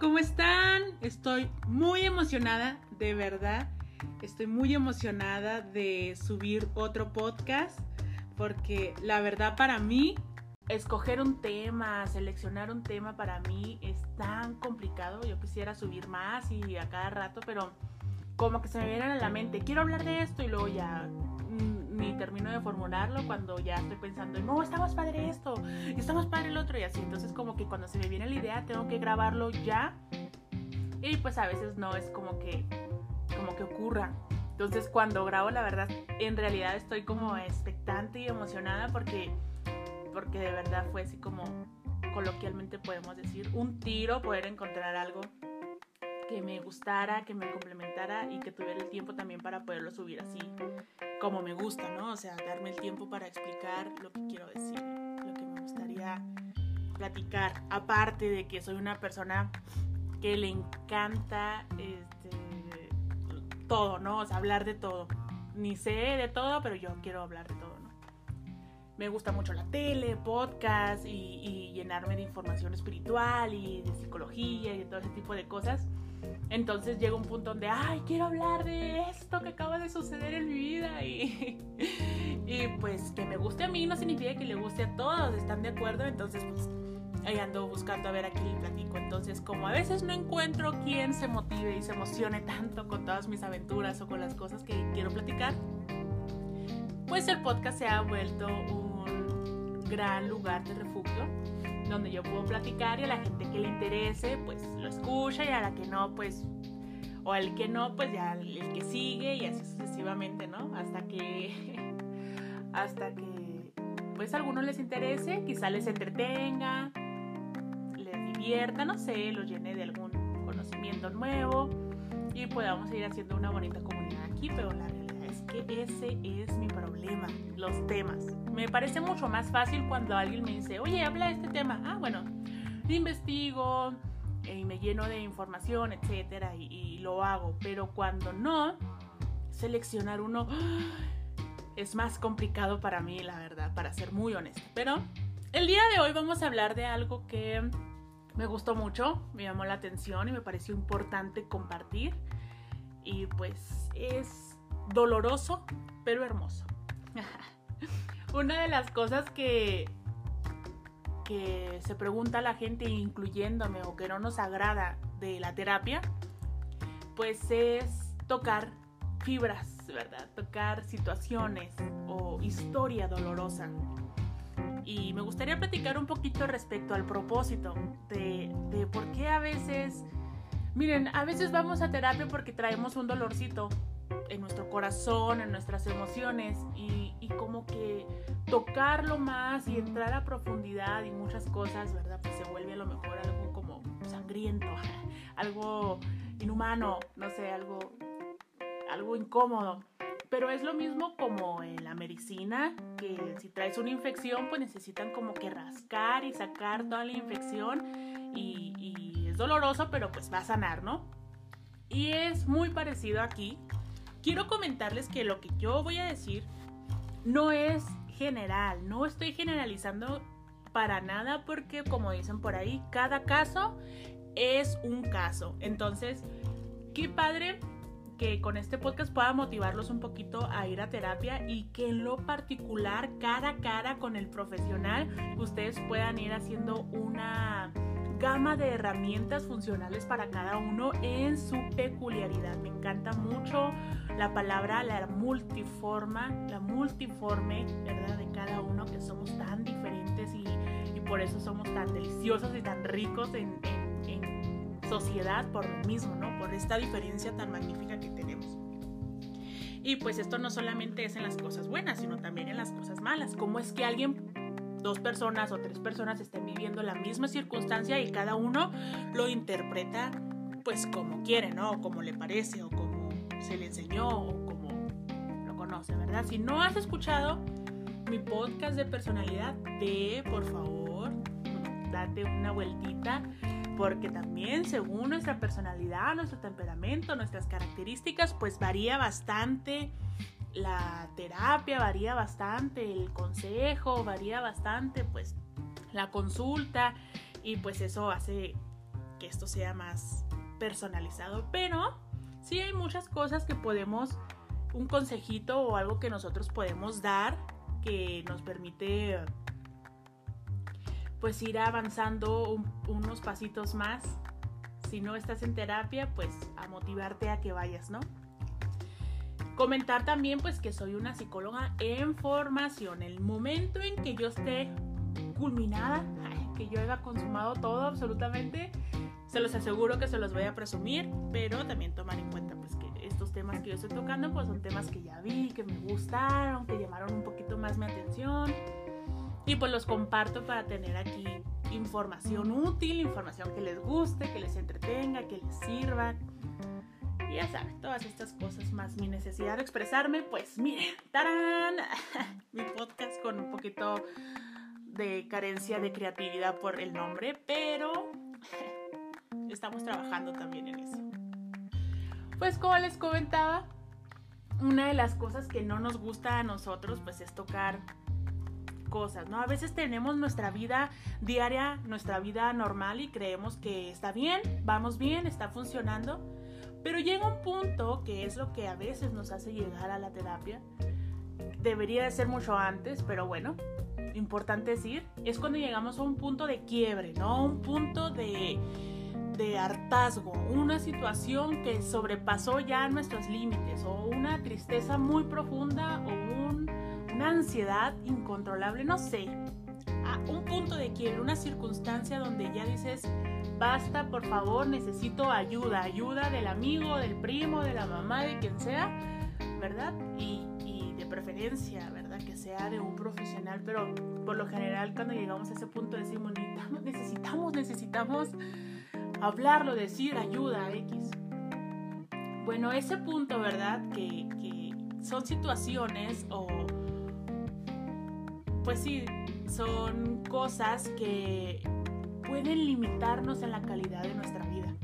¿cómo están? Estoy muy emocionada, de verdad. Estoy muy emocionada de subir otro podcast porque la verdad para mí escoger un tema, seleccionar un tema para mí es tan complicado. Yo quisiera subir más y a cada rato, pero como que se me viene a la mente, quiero hablar de esto y luego ya mm, ni termino de formularlo cuando ya estoy pensando, no, está más padre esto, está más padre el otro y así. Entonces como que cuando se me viene la idea tengo que grabarlo ya y pues a veces no es como que, como que ocurra. Entonces cuando grabo la verdad en realidad estoy como expectante y emocionada porque, porque de verdad fue así como coloquialmente podemos decir un tiro poder encontrar algo que me gustara, que me complementara y que tuviera el tiempo también para poderlo subir así como me gusta, ¿no? O sea, darme el tiempo para explicar lo que quiero decir, lo que me gustaría platicar. Aparte de que soy una persona que le encanta este, todo, ¿no? O sea, hablar de todo. Ni sé de todo, pero yo quiero hablar de todo, ¿no? Me gusta mucho la tele, podcast y, y llenarme de información espiritual y de psicología y de todo ese tipo de cosas. Entonces llega un punto donde, ay, quiero hablar de esto que acaba de suceder en mi vida. Y, y pues que me guste a mí no significa que le guste a todos, ¿están de acuerdo? Entonces, pues ahí ando buscando a ver a quién platico. Entonces, como a veces no encuentro quién se motive y se emocione tanto con todas mis aventuras o con las cosas que quiero platicar, pues el podcast se ha vuelto un gran lugar de refugio donde yo puedo platicar y a la gente que le interese, pues lo escucha y a la que no, pues, o al que no, pues ya el que sigue y así sucesivamente, ¿no? Hasta que, hasta que, pues a algunos les interese, quizá les entretenga, les divierta, no sé, los llene de algún conocimiento nuevo y podamos ir haciendo una bonita comunidad aquí, pero la ese es mi problema, los temas. Me parece mucho más fácil cuando alguien me dice, oye, habla de este tema. Ah, bueno, investigo y me lleno de información, etcétera, y, lo hago. Pero cuando no, seleccionar uno es más complicado para mí, la verdad, para ser muy honesta. Pero el día de hoy vamos a hablar de algo que me gustó mucho, me llamó la atención y me pareció importante compartir. Y pues es doloroso, pero hermoso. Una de las cosas que, que se pregunta la gente, incluyéndome, o que no nos agrada de la terapia, pues es tocar fibras, ¿verdad? Tocar situaciones o historia dolorosa. Y me gustaría platicar un poquito respecto al propósito de, de por qué a veces, miren, a veces vamos a terapia porque traemos un dolorcito, en nuestro corazón, en nuestras emociones y, como que tocarlo más y entrar a profundidad y muchas cosas, ¿verdad? Pues se vuelve a lo mejor algo como sangriento, algo inhumano, no sé, algo, algo incómodo. Pero es lo mismo como en la medicina, que si traes una infección, pues necesitan como que rascar y sacar toda la infección y es doloroso, pero pues va a sanar, ¿no? Y es muy parecido aquí, quiero comentarles que lo que yo voy a decir no es general, no estoy generalizando para nada porque como dicen por ahí, cada caso es un caso. Entonces, qué padre que con este podcast pueda motivarlos un poquito a ir a terapia y que en lo particular, cara a cara con el profesional, ustedes puedan ir haciendo una gama de herramientas funcionales para cada uno en su peculiaridad. Me encanta mucho la palabra, la multiforma, la multiforme, ¿verdad? De cada uno, que somos tan diferentes y, y por eso somos tan deliciosos y tan ricos en, en, en sociedad por lo mismo, ¿no? Por esta diferencia tan magnífica que tenemos. Y pues esto no solamente es en las cosas buenas, sino también en las cosas malas. ¿Cómo es que alguien dos personas o tres personas estén viviendo la misma circunstancia y cada uno lo interpreta pues como quiere, ¿no? O como le parece o como se le enseñó o como lo conoce, ¿verdad? Si no has escuchado mi podcast de personalidad, ve por favor, date una vueltita porque también según nuestra personalidad, nuestro temperamento, nuestras características, pues varía bastante la terapia varía bastante, el consejo varía bastante, pues la consulta y pues eso hace que esto sea más personalizado, pero sí hay muchas cosas que podemos, un consejito o algo que nosotros podemos dar que nos permite pues ir avanzando unos pasitos más. Si no estás en terapia, pues a motivarte a que vayas, ¿no? Comentar también pues que soy una psicóloga en formación. El momento en que yo esté culminada, que yo haya consumado todo absolutamente, se los aseguro que se los voy a presumir, pero también tomar en cuenta pues que estos temas que yo estoy tocando pues son temas que ya vi, que me gustaron, que llamaron un poquito más mi atención y pues los comparto para tener aquí información útil, información que les guste, que les entretenga, que les sirva. Ya saben, todas estas cosas más mi necesidad de expresarme, pues miren, ¡tarán! mi podcast con un poquito de carencia de creatividad por el nombre, pero estamos trabajando también en eso. Pues como les comentaba, una de las cosas que no nos gusta a nosotros pues es tocar cosas, ¿no? A veces tenemos nuestra vida diaria, nuestra vida normal y creemos que está bien, vamos bien, está funcionando, pero llega un punto que es lo que a veces nos hace llegar a la terapia. Debería de ser mucho antes, pero bueno, importante decir, es cuando llegamos a un punto de quiebre, ¿no? Un punto de, de hartazgo, una situación que sobrepasó ya nuestros límites, o una tristeza muy profunda, o un, una ansiedad incontrolable, no sé. Un punto de quiebre, una circunstancia donde ya dices, basta, por favor, necesito ayuda, ayuda del amigo, del primo, de la mamá, de quien sea, ¿verdad? Y, de preferencia, ¿verdad? que sea de un profesional, pero por lo general cuando llegamos a ese punto decimos, necesitamos, necesitamos, necesitamos hablarlo, decir ayuda X. Bueno, ese punto, ¿verdad? Que son situaciones o, pues sí, son cosas que pueden limitarnos en la calidad de nuestra vida.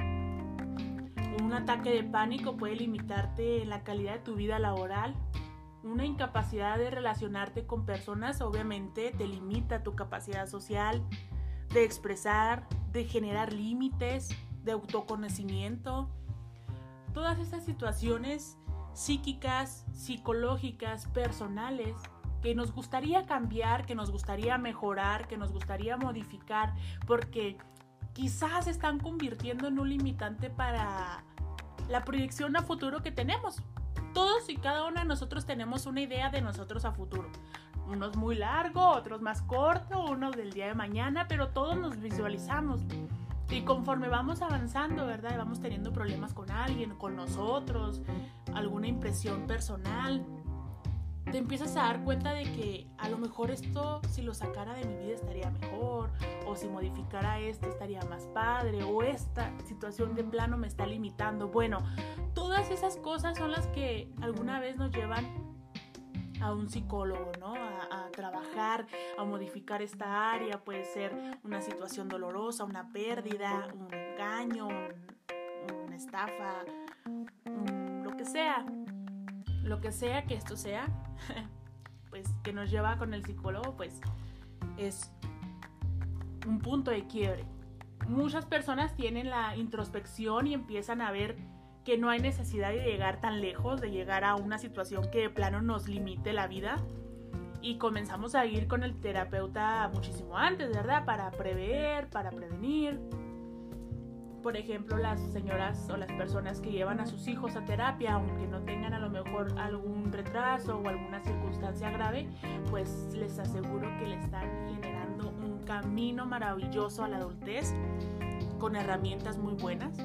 Un ataque de pánico puede limitarte en la calidad de tu vida laboral, una incapacidad de relacionarte con personas obviamente te limita tu capacidad social, de expresar, de generar límites, de autoconocimiento. Todas esas situaciones psíquicas, psicológicas, personales que nos gustaría cambiar, que nos gustaría mejorar, que nos gustaría modificar, porque quizás están convirtiendo en un limitante para la proyección a futuro que tenemos todos y cada uno de nosotros tenemos una idea de nosotros a futuro. Unos muy largo, otros más corto, unos del día de mañana, pero todos nos visualizamos. Y conforme vamos avanzando, ¿verdad? vamos teniendo problemas con alguien, con nosotros, alguna impresión personal, te empiezas a dar cuenta de que a lo mejor esto, si lo sacara de mi vida, estaría mejor, o si modificara esto, estaría más padre, o esta situación de plano me está limitando. Bueno, todas esas cosas son las que alguna vez nos llevan a un psicólogo, ¿no? A, trabajar, a modificar esta área. Puede ser una situación dolorosa, una pérdida, un engaño, una estafa, lo que sea lo que sea que esto sea, pues que nos lleva con el psicólogo, pues es un punto de quiebre. Muchas personas tienen la introspección y empiezan a ver que no hay necesidad de llegar tan lejos, de llegar a una situación que de plano nos limite la vida. Y comenzamos a ir con el terapeuta muchísimo antes, ¿verdad? Para prever, para prevenir, por ejemplo, las señoras o las personas que llevan a sus hijos a terapia, aunque no tengan a lo mejor algún retraso o alguna circunstancia grave, pues les aseguro que le están generando un camino maravilloso a la adultez con herramientas muy buenas.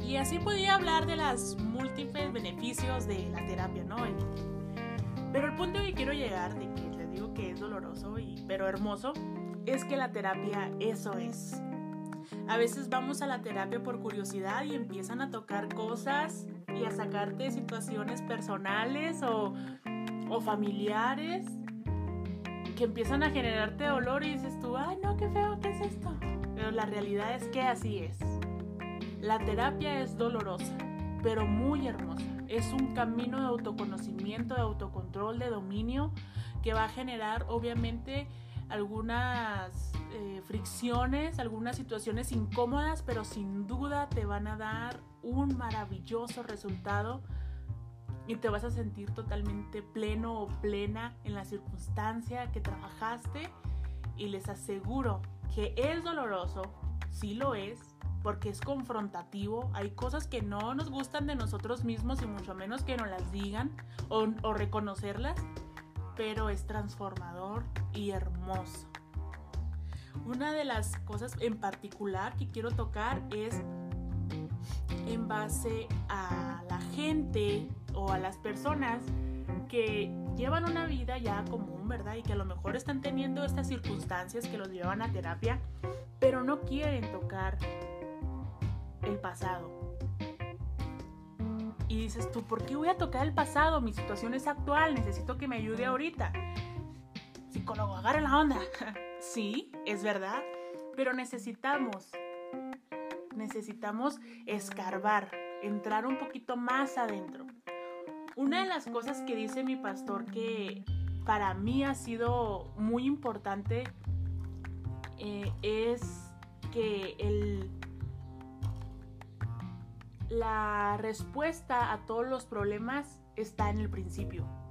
Y así podía hablar de los múltiples beneficios de la terapia, ¿no? Pero el punto que quiero llegar, de que les digo que es doloroso, y, pero hermoso, es que la terapia eso es a veces vamos a la terapia por curiosidad y empiezan a tocar cosas y a sacarte situaciones personales o, familiares que empiezan a generarte dolor y dices tú, ay no, qué feo, ¿qué es esto? Pero la realidad es que así es. La terapia es dolorosa, pero muy hermosa. Es un camino de autoconocimiento, de autocontrol, de dominio que va a generar obviamente algunas eh, fricciones, algunas situaciones incómodas, pero sin duda te van a dar un maravilloso resultado y te vas a sentir totalmente pleno o plena en la circunstancia que trabajaste. Y les aseguro que es doloroso, sí lo es, porque es confrontativo, hay cosas que no nos gustan de nosotros mismos y mucho menos que nos las digan o, o reconocerlas, pero es transformador y hermoso. Una de las cosas en particular que quiero tocar es en base a la gente o a las personas que llevan una vida ya común, ¿verdad? Y que a lo mejor están teniendo estas circunstancias que los llevan a terapia, pero no quieren tocar el pasado. Y dices tú, ¿por qué voy a tocar el pasado? Mi situación es actual, necesito que me ayude ahorita. Psicólogo, agarra la onda. sí, es verdad, pero necesitamos, necesitamos escarbar, entrar un poquito más adentro. Una de las cosas que dice mi pastor que para mí ha sido muy importante eh, es que el, la respuesta a todos los problemas está en el principio.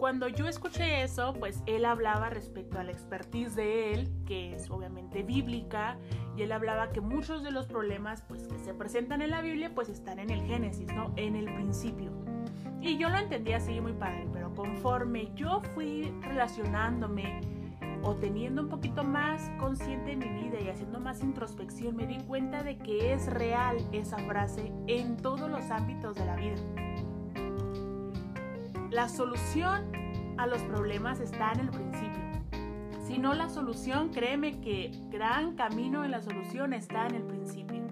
Cuando yo escuché eso, pues él hablaba respecto a la expertise de él, que es obviamente bíblica, y él hablaba que muchos de los problemas pues que se presentan en la Biblia pues están en el Génesis, ¿no? En el principio. Y yo lo entendía así muy padre, pero conforme yo fui relacionándome o teniendo un poquito más consciente en mi vida y haciendo más introspección, me di cuenta de que es real esa frase en todos los ámbitos de la vida. La solución a los problemas está en el principio. Si no la solución, créeme que gran camino en la solución está en el principio.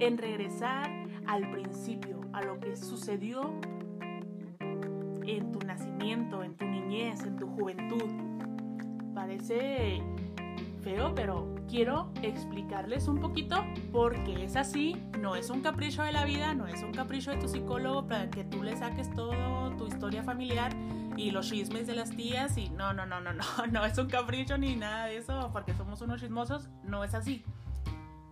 En regresar al principio, a lo que sucedió en tu nacimiento, en tu niñez, en tu juventud. Parece feo, pero quiero explicarles un poquito por qué es así. No es un capricho de la vida, no es un capricho de tu psicólogo para que tú le saques todo tu historia familiar y los chismes de las tías y no, no, no, no, no, no es un capricho ni nada de eso porque somos unos chismosos, no es así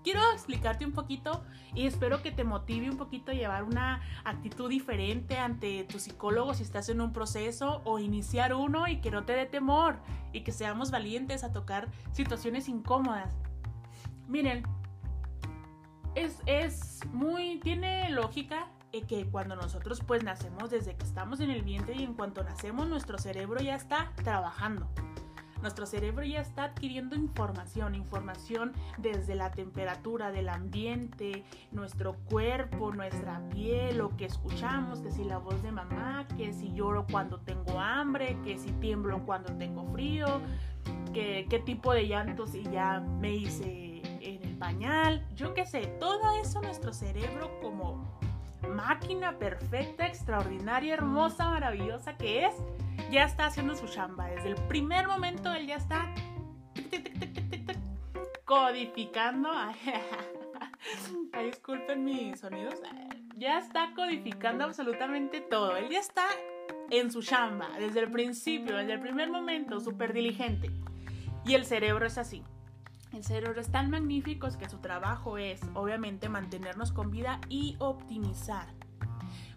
quiero explicarte un poquito y espero que te motive un poquito a llevar una actitud diferente ante tu psicólogo si estás en un proceso o iniciar uno y que no te dé temor y que seamos valientes a tocar situaciones incómodas. Miren, es, es muy, tiene lógica que cuando nosotros pues nacemos desde que estamos en el vientre y en cuanto nacemos nuestro cerebro ya está trabajando. Nuestro cerebro ya está adquiriendo información, información desde la temperatura del ambiente, nuestro cuerpo, nuestra piel, lo que escuchamos, que si la voz de mamá, que si lloro cuando tengo hambre, que si tiemblo cuando tengo frío, que, qué tipo de llantos y ya me hice en el pañal, yo qué sé, todo eso nuestro cerebro como máquina perfecta, extraordinaria, hermosa, maravillosa que es, ya está haciendo su chamba. Desde el primer momento él ya está codificando. Disculpen mis sonidos. Ya está codificando absolutamente todo. Él ya está en su chamba desde el principio, desde el primer momento, súper diligente. Y el cerebro es así. El cerebro es tan magnífico que su trabajo es, obviamente, mantenernos con vida y optimizar.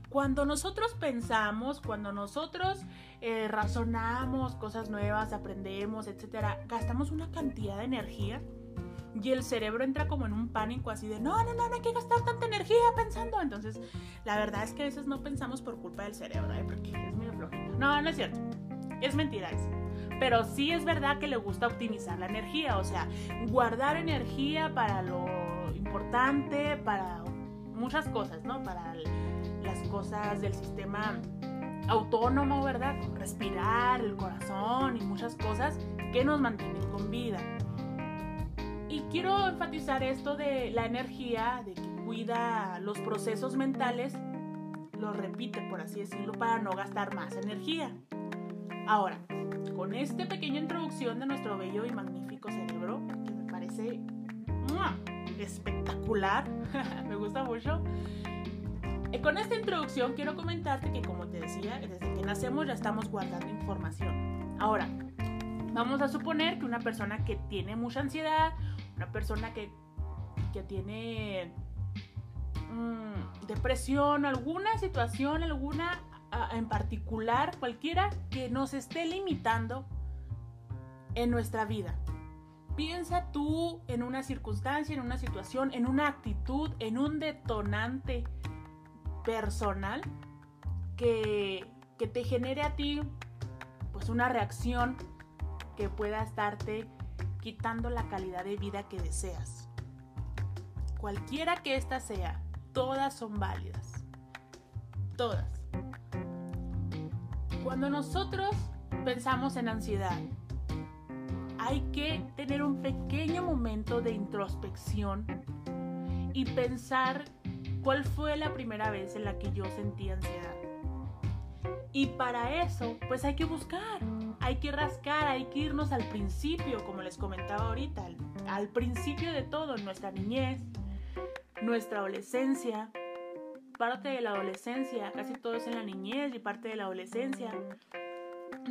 Cuando nosotros pensamos, cuando nosotros eh, razonamos cosas nuevas, aprendemos, etcétera, gastamos una cantidad de energía y el cerebro entra como en un pánico así de no, no, no, no hay que gastar tanta energía pensando. Entonces, la verdad es que a veces no pensamos por culpa del cerebro, ¿eh? porque es muy flojito. No, no es cierto. Es mentira eso. Pero sí es verdad que le gusta optimizar la energía, o sea, guardar energía para lo importante, para muchas cosas, ¿no? Para las cosas del sistema autónomo, ¿verdad? Respirar, el corazón y muchas cosas que nos mantienen con vida. Y quiero enfatizar esto de la energía, de que cuida los procesos mentales, lo repite, por así decirlo, para no gastar más energía. Ahora, con esta pequeña introducción de nuestro bello y magnífico cerebro, que me parece espectacular, me gusta mucho, eh, con esta introducción quiero comentarte que como te decía, desde que nacemos ya estamos guardando información. Ahora, Vamos a suponer que una persona que tiene mucha ansiedad, una persona que, que tiene mm, depresión, alguna situación, alguna en particular, cualquiera que nos esté limitando en nuestra vida. Piensa tú en una circunstancia, en una situación, en una actitud, en un detonante personal que, que te genere a ti pues una reacción que pueda estarte quitando la calidad de vida que deseas. Cualquiera que ésta sea, todas son válidas. Todas. Cuando nosotros pensamos en ansiedad, hay que tener un pequeño momento de introspección y pensar cuál fue la primera vez en la que yo sentí ansiedad. Y para eso, pues hay que buscar, hay que rascar, hay que irnos al principio, como les comentaba ahorita, al, principio de todo, nuestra niñez, nuestra adolescencia, parte de la adolescencia, casi todo es en la niñez y parte de la adolescencia,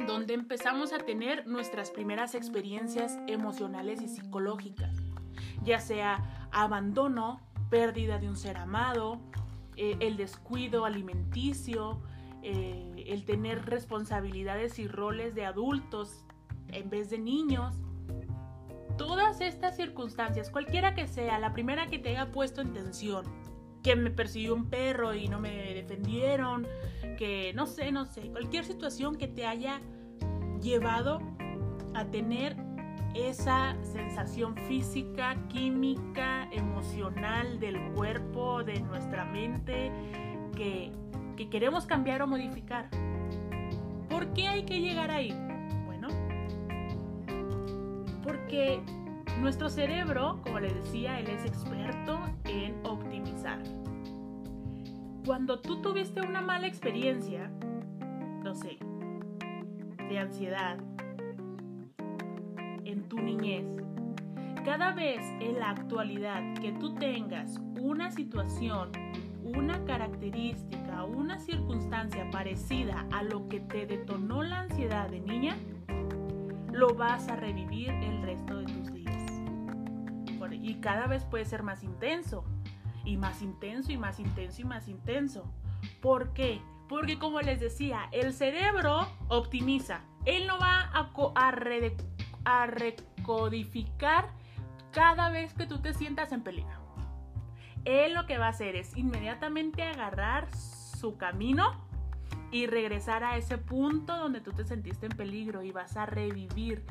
donde empezamos a tener nuestras primeras experiencias emocionales y psicológicas, ya sea abandono, pérdida de un ser amado, eh, el descuido alimenticio, eh, el tener responsabilidades y roles de adultos en vez de niños. Todas estas circunstancias, cualquiera que sea, la primera que te haya puesto en tensión, que me persiguió un perro y no me defendieron, que no sé, no sé, cualquier situación que te haya llevado a tener esa sensación física, química, emocional del cuerpo, de nuestra mente, que, que queremos cambiar o modificar. ¿Por qué hay que llegar ahí? Bueno, porque nuestro cerebro, como le decía, él es experto en. Cuando tú tuviste una mala experiencia, no sé, de ansiedad en tu niñez, cada vez en la actualidad que tú tengas una situación, una característica, una circunstancia parecida a lo que te detonó la ansiedad de niña, lo vas a revivir el resto de tus días. Y cada vez puede ser más intenso, y más intenso, y más intenso, y más intenso. ¿Por qué? Porque como les decía, el cerebro optimiza. Él no va a, a recodificar cada vez que tú te sientas en peligro. Él lo que va a hacer es inmediatamente agarrar su camino y regresar a ese punto donde tú te sentiste en peligro y vas a revivir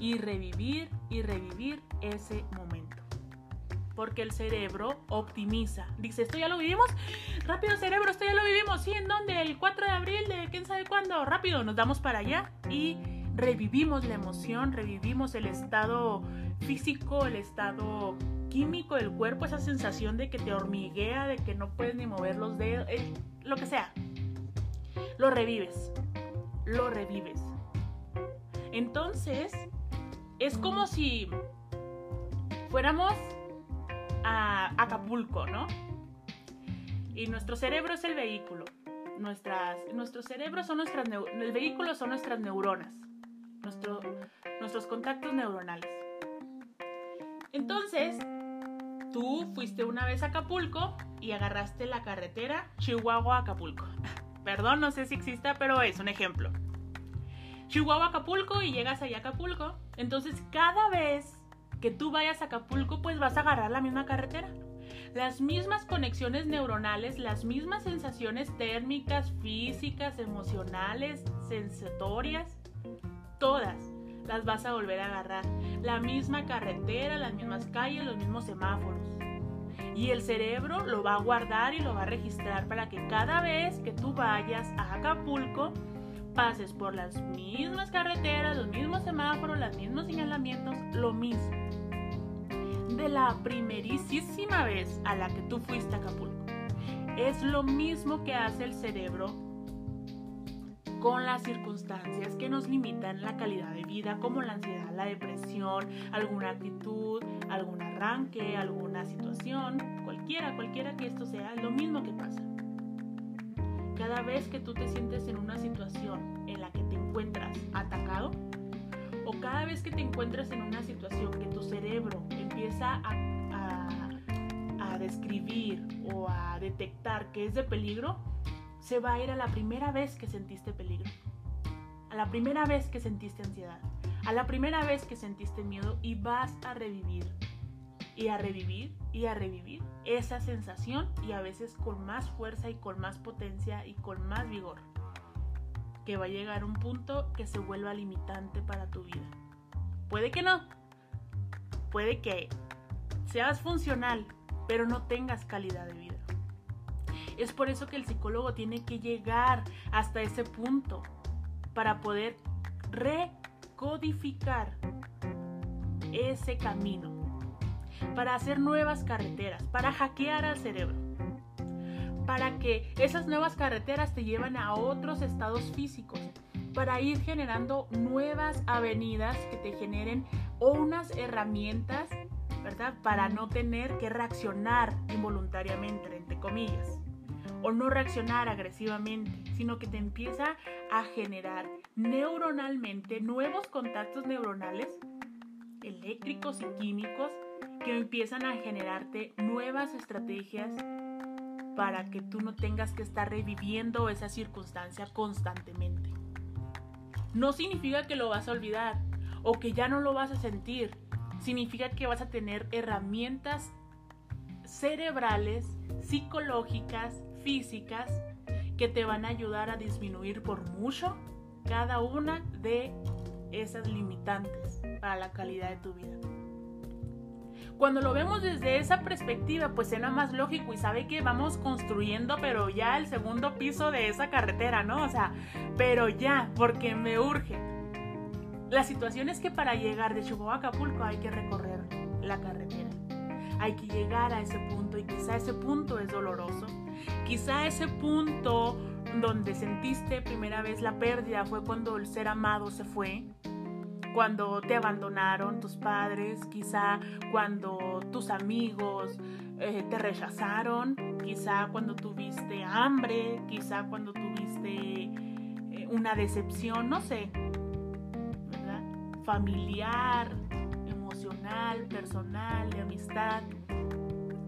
y revivir y revivir ese momento porque el cerebro optimiza. Dice, esto ya lo vivimos, rápido cerebro, esto ya lo vivimos, ¿sí? ¿En dónde? El 4 de abril de quién sabe cuándo, rápido, nos damos para allá y revivimos la emoción, revivimos el estado físico, el estado químico del cuerpo, esa sensación de que te hormiguea, de que no puedes ni mover los dedos, lo que sea. Lo revives, lo revives. Entonces, es como si fuéramos a Acapulco, ¿no? Y nuestro cerebro es el vehículo. Nuestras, nuestro cerebro son nuestras, el vehículo son nuestras neuronas, nuestro, nuestros contactos neuronales. Entonces, tú fuiste una vez a Acapulco y agarraste la carretera Chihuahua-Acapulco. Perdón, no sé si exista, pero es un ejemplo. Chihuahua-Acapulco y llegas allá a Acapulco. Entonces, cada vez que tú vayas a Acapulco, pues vas a agarrar la misma carretera. Las mismas conexiones neuronales, las mismas sensaciones térmicas, físicas, emocionales, sensatorias, todas las vas a volver a agarrar. La misma carretera, las mismas calles, los mismos semáforos. Y el cerebro lo va a guardar y lo va a registrar para que cada vez que tú vayas a Acapulco, pases por las mismas carreteras, los mismos semáforos, los mismos señalamientos, lo mismo de la primerísima vez a la que tú fuiste a Acapulco. Es lo mismo que hace el cerebro con las circunstancias que nos limitan la calidad de vida, como la ansiedad, la depresión, alguna actitud, algún arranque, alguna situación, cualquiera, cualquiera que esto sea, lo mismo que pasa. Cada vez que tú te sientes en una situación en la que te encuentras atacado o cada vez que te encuentras en una situación que tu cerebro empieza a, a, a describir o a detectar que es de peligro, se va a ir a la primera vez que sentiste peligro, a la primera vez que sentiste ansiedad, a la primera vez que sentiste miedo y vas a revivir y a revivir y a revivir esa sensación y a veces con más fuerza y con más potencia y con más vigor. Que va a llegar un punto que se vuelva limitante para tu vida. Puede que no. Puede que seas funcional, pero no tengas calidad de vida. Es por eso que el psicólogo tiene que llegar hasta ese punto para poder recodificar ese camino para hacer nuevas carreteras, para hackear al cerebro, para que esas nuevas carreteras te lleven a otros estados físicos, para ir generando nuevas avenidas que te generen unas herramientas, ¿verdad? Para no tener que reaccionar involuntariamente, entre comillas, o no reaccionar agresivamente, sino que te empieza a generar neuronalmente nuevos contactos neuronales eléctricos y químicos que empiezan a generarte nuevas estrategias para que tú no tengas que estar reviviendo esa circunstancia constantemente. No significa que lo vas a olvidar o que ya no lo vas a sentir. Significa que vas a tener herramientas cerebrales, psicológicas, físicas, que te van a ayudar a disminuir por mucho cada una de esas limitantes para la calidad de tu vida cuando lo vemos desde esa perspectiva, pues suena más lógico y sabe que vamos construyendo, pero ya el segundo piso de esa carretera, ¿no? O sea, pero ya, porque me urge. La situación es que para llegar de Chihuahua a Acapulco hay que recorrer la carretera. Hay que llegar a ese punto y quizá ese punto es doloroso. Quizá ese punto donde sentiste primera vez la pérdida fue cuando el ser amado se fue cuando te abandonaron tus padres, quizá cuando tus amigos eh, te rechazaron, quizá cuando tuviste hambre, quizá cuando tuviste eh, una decepción, no sé, ¿verdad? Familiar, emocional, personal, de amistad,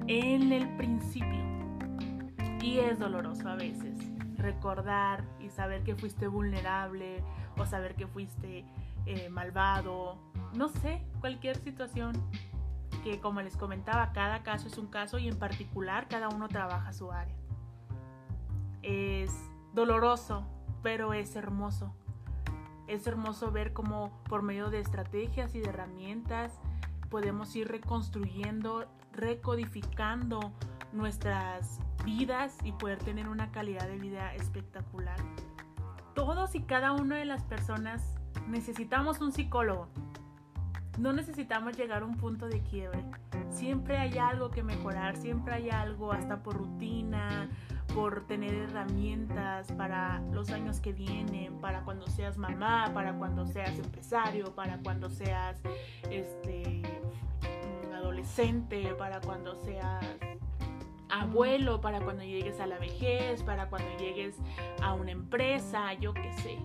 en el principio. Y es doloroso a veces recordar y saber que fuiste vulnerable o saber que fuiste eh, malvado, no sé, cualquier situación que como les comentaba, cada caso es un caso y en particular cada uno trabaja su área. Es doloroso, pero es hermoso. Es hermoso ver cómo por medio de estrategias y de herramientas podemos ir reconstruyendo, recodificando nuestras vidas y poder tener una calidad de vida espectacular. Todos y cada una de las personas necesitamos un psicólogo. No necesitamos llegar a un punto de quiebre. Siempre hay algo que mejorar, siempre hay algo hasta por rutina, por tener herramientas para los años que vienen, para cuando seas mamá, para cuando seas empresario, para cuando seas este adolescente, para cuando seas abuelo, para cuando llegues a la vejez, para cuando llegues a una empresa, yo qué sé.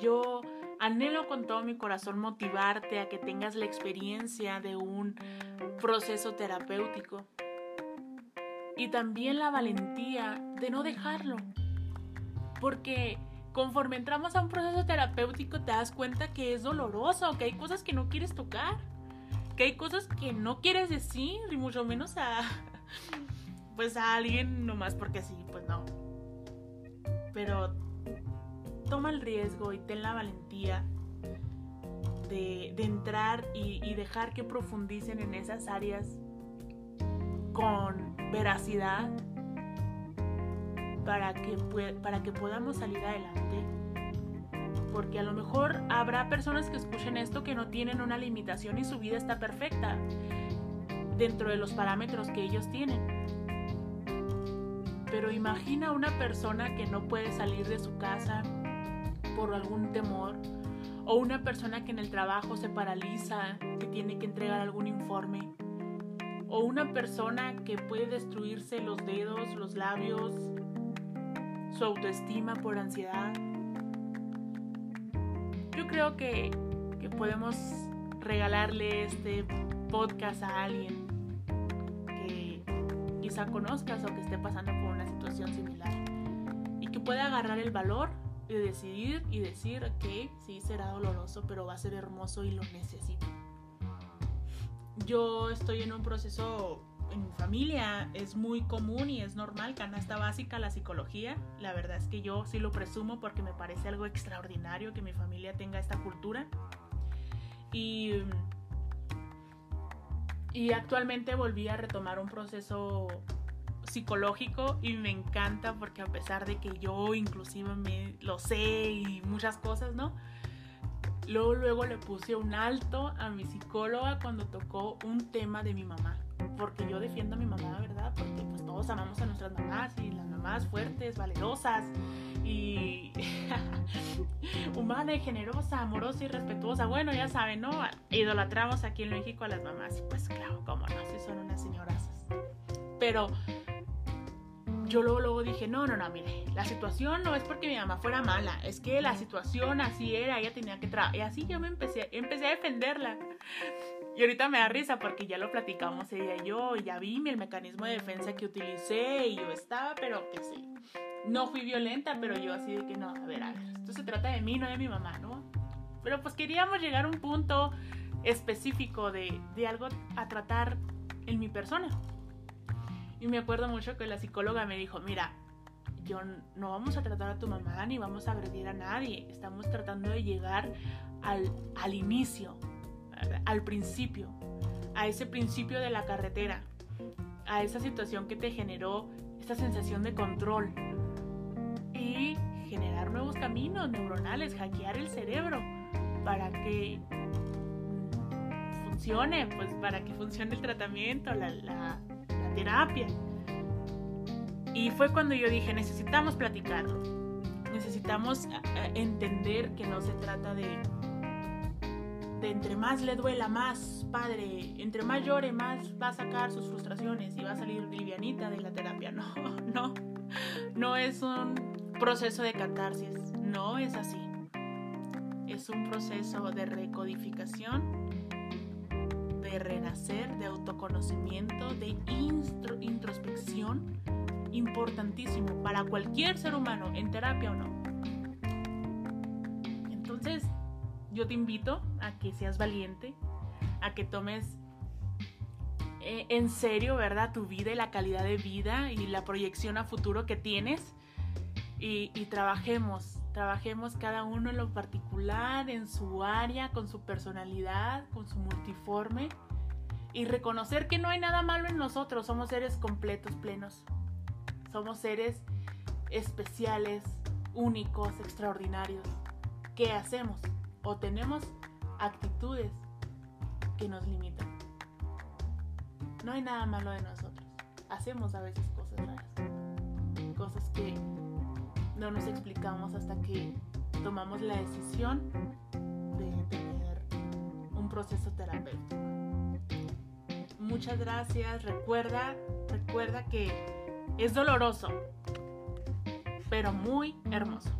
Yo anhelo con todo mi corazón motivarte a que tengas la experiencia de un proceso terapéutico y también la valentía de no dejarlo. Porque conforme entramos a un proceso terapéutico te das cuenta que es doloroso, que hay cosas que no quieres tocar, que hay cosas que no quieres decir y mucho menos a pues a alguien nomás porque sí, pues no. Pero toma el riesgo y ten la valentía de, entrar y, y, dejar que profundicen en esas áreas con veracidad para que, para que podamos salir adelante. Porque a lo mejor habrá personas que escuchen esto que no tienen una limitación y su vida está perfecta dentro de los parámetros que ellos tienen. Pero imagina una persona que no puede salir de su casa, por algún temor, o una persona que en el trabajo se paraliza, que tiene que entregar algún informe, o una persona que puede destruirse los dedos, los labios, su autoestima por ansiedad. yo creo que, que podemos regalarle este podcast a alguien que quizá conozcas o que esté pasando por una situación similar y que pueda agarrar el valor de decidir y decir que sí será doloroso, pero va a ser hermoso y lo necesito. Yo estoy en un proceso en mi familia es muy común y es normal, canasta básica, la psicología. La verdad es que yo sí lo presumo porque me parece algo extraordinario que mi familia tenga esta cultura. Y, y actualmente volví a retomar un proceso psicológico y me encanta porque a pesar de que yo inclusive me lo sé y muchas cosas, ¿no? Luego, luego le puse un alto a mi psicóloga cuando tocó un tema de mi mamá porque yo defiendo a mi mamá, ¿verdad? Porque pues todos amamos a nuestras mamás y las mamás fuertes, valerosas y humana y generosa, amorosa y respetuosa. Bueno, ya saben, ¿no? Idolatramos aquí en México a las mamás pues claro, cómo no, si son unas señoras. Pero yo luego, luego dije, no, no, no, mire, la situación no es porque mi mamá fuera mala, es que la situación así era, ella tenía que trabajar. Y así yo me empecé, empecé a defenderla. Y ahorita me da risa porque ya lo platicamos ella y yo, y ya vi el mecanismo de defensa que utilicé y yo estaba, pero que sí. No fui violenta, pero yo así de que no, a ver, a ver, esto se trata de mí, no de mi mamá, ¿no? Pero pues queríamos llegar a un punto específico de, de algo a tratar en mi persona. Y me acuerdo mucho que la psicóloga me dijo, mira, yo no vamos a tratar a tu mamá ni vamos a agredir a nadie, estamos tratando de llegar al, al inicio, al principio, a ese principio de la carretera, a esa situación que te generó esta sensación de control y generar nuevos caminos neuronales, hackear el cerebro para que funcione, pues para que funcione el tratamiento, la, terapia. Y fue cuando yo dije, necesitamos platicarlo, necesitamos eh, entender que no se trata de de entre más le duela, más padre, entre más llore, más va a sacar sus frustraciones y va a salir livianita de la terapia. No, no, no es un proceso de catarsis, no es así. Es un proceso de recodificación, de renacer, de autoconocimiento, de introspección, importantísimo para cualquier ser humano, en terapia o no. Entonces, yo te invito a que seas valiente, a que tomes eh, en serio, ¿verdad? Tu vida y la calidad de vida y la proyección a futuro que tienes y, y trabajemos, trabajemos cada uno en lo particular, en su área, con su personalidad, con su multiforme y reconocer que no hay nada malo en nosotros, somos seres completos, plenos, somos seres especiales, únicos, extraordinarios. ¿Qué hacemos? o tenemos actitudes que nos limitan. No hay nada malo de nosotros. Hacemos a veces cosas raras. Cosas que no nos explicamos hasta que tomamos la decisión de tener un proceso terapéutico. Muchas gracias. Recuerda, recuerda que es doloroso, pero muy hermoso.